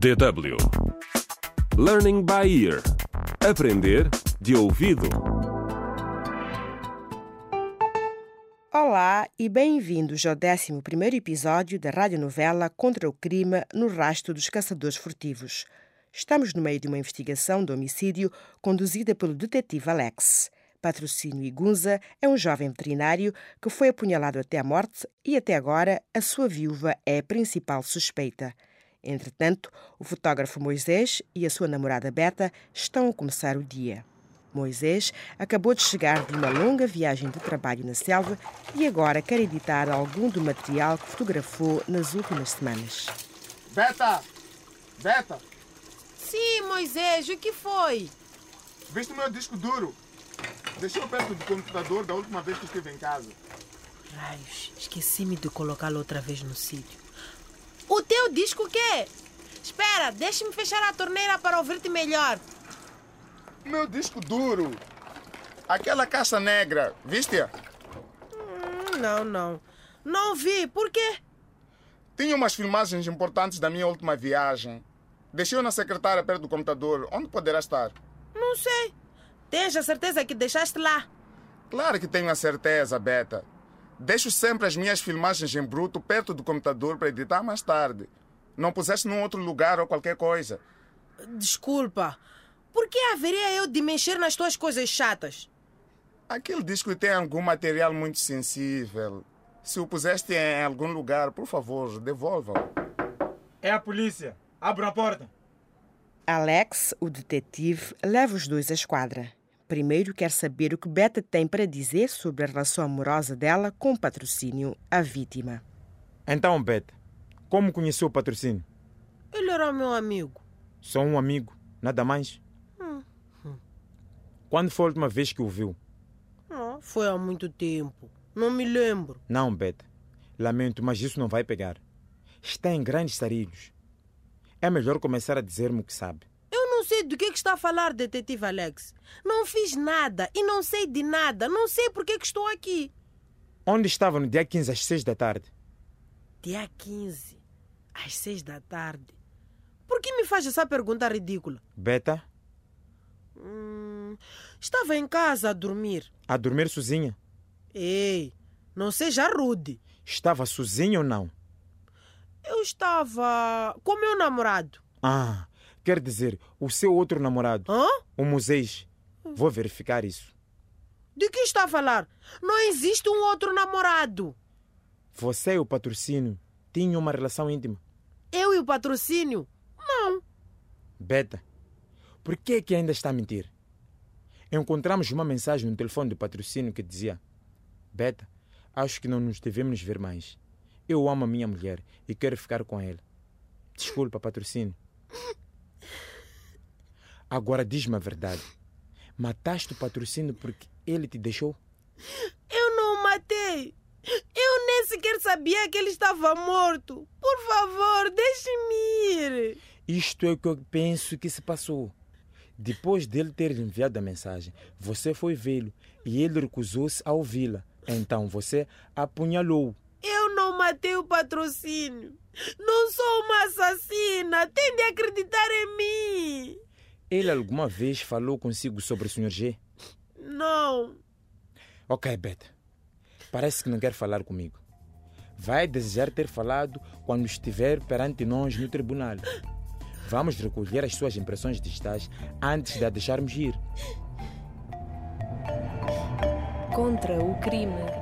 DW Learning by Ear Aprender de ouvido. Olá e bem-vindos ao 11 episódio da radionovela Contra o Crime no Rastro dos Caçadores Furtivos. Estamos no meio de uma investigação de homicídio conduzida pelo detetive Alex. Patrocínio Igunza é um jovem veterinário que foi apunhalado até a morte e até agora a sua viúva é a principal suspeita. Entretanto, o fotógrafo Moisés e a sua namorada Beta estão a começar o dia. Moisés acabou de chegar de uma longa viagem de trabalho na selva e agora quer editar algum do material que fotografou nas últimas semanas. Beta! Beta! Sim, Moisés, o que foi? Viste o meu disco duro? Deixei perto do computador da última vez que estive em casa. Raios, esqueci-me de colocá-lo outra vez no sítio. O teu disco o quê? Espera, deixe-me fechar a torneira para ouvir-te melhor. Meu disco duro! Aquela caixa negra, viste-a? Hum, não, não. Não vi. Por quê? Tinha umas filmagens importantes da minha última viagem. Deixei-o na secretária perto do computador. Onde poderá estar? Não sei. Tens a certeza que deixaste lá? Claro que tenho a certeza, Beta. Deixo sempre as minhas filmagens em bruto perto do computador para editar mais tarde. Não puseste num outro lugar ou qualquer coisa. Desculpa. Por que haveria eu de mexer nas tuas coisas chatas? Aquele disco tem algum material muito sensível. Se o puseste em algum lugar, por favor, devolva-o. É a polícia. Abra a porta. Alex, o detetive, leva os dois à esquadra. Primeiro quer saber o que Beta tem para dizer sobre a relação amorosa dela com o patrocínio, a vítima. Então, Beta, como conheceu o patrocínio? Ele era meu amigo. Só um amigo, nada mais? Hum. Quando foi a última vez que o viu? Ah, foi há muito tempo. Não me lembro. Não, Beta. Lamento, mas isso não vai pegar. Está em grandes sarilhos. É melhor começar a dizer-me o que sabe. Não sei do que, que está a falar, detetive Alex. Não fiz nada e não sei de nada. Não sei por que, que estou aqui. Onde estava no dia 15 às 6 da tarde? Dia 15, às 6 da tarde. Por que me faz essa pergunta ridícula? Beta, Hum, estava em casa a dormir. a dormir sozinha? Ei, não seja rude. Estava sozinha ou não? Eu estava com meu namorado. Ah, quer dizer, o seu outro namorado, Hã? o Moisés. Vou verificar isso. De que está a falar? Não existe um outro namorado. Você e o patrocínio tinham uma relação íntima. Eu e o patrocínio? Não. Beta, por que é que ainda está a mentir? Encontramos uma mensagem no telefone do patrocínio que dizia: Beta, acho que não nos devemos ver mais. Eu amo a minha mulher e quero ficar com ela. Desculpa, patrocínio. Agora diz-me a verdade. Mataste o patrocínio porque ele te deixou? Eu não o matei. Eu nem sequer sabia que ele estava morto. Por favor, deixe-me ir. Isto é o que eu penso que se passou. Depois dele ter enviado a mensagem, você foi vê-lo e ele recusou-se a ouvi-la. Então você apunhalou. Eu não matei o patrocínio. Não sou uma assassina. Tem de acreditar em mim. Ele alguma vez falou consigo sobre o Sr. G? Não. Ok, Beta. Parece que não quer falar comigo. Vai desejar ter falado quando estiver perante nós no tribunal. Vamos recolher as suas impressões digitais antes de a deixarmos ir. Contra o crime.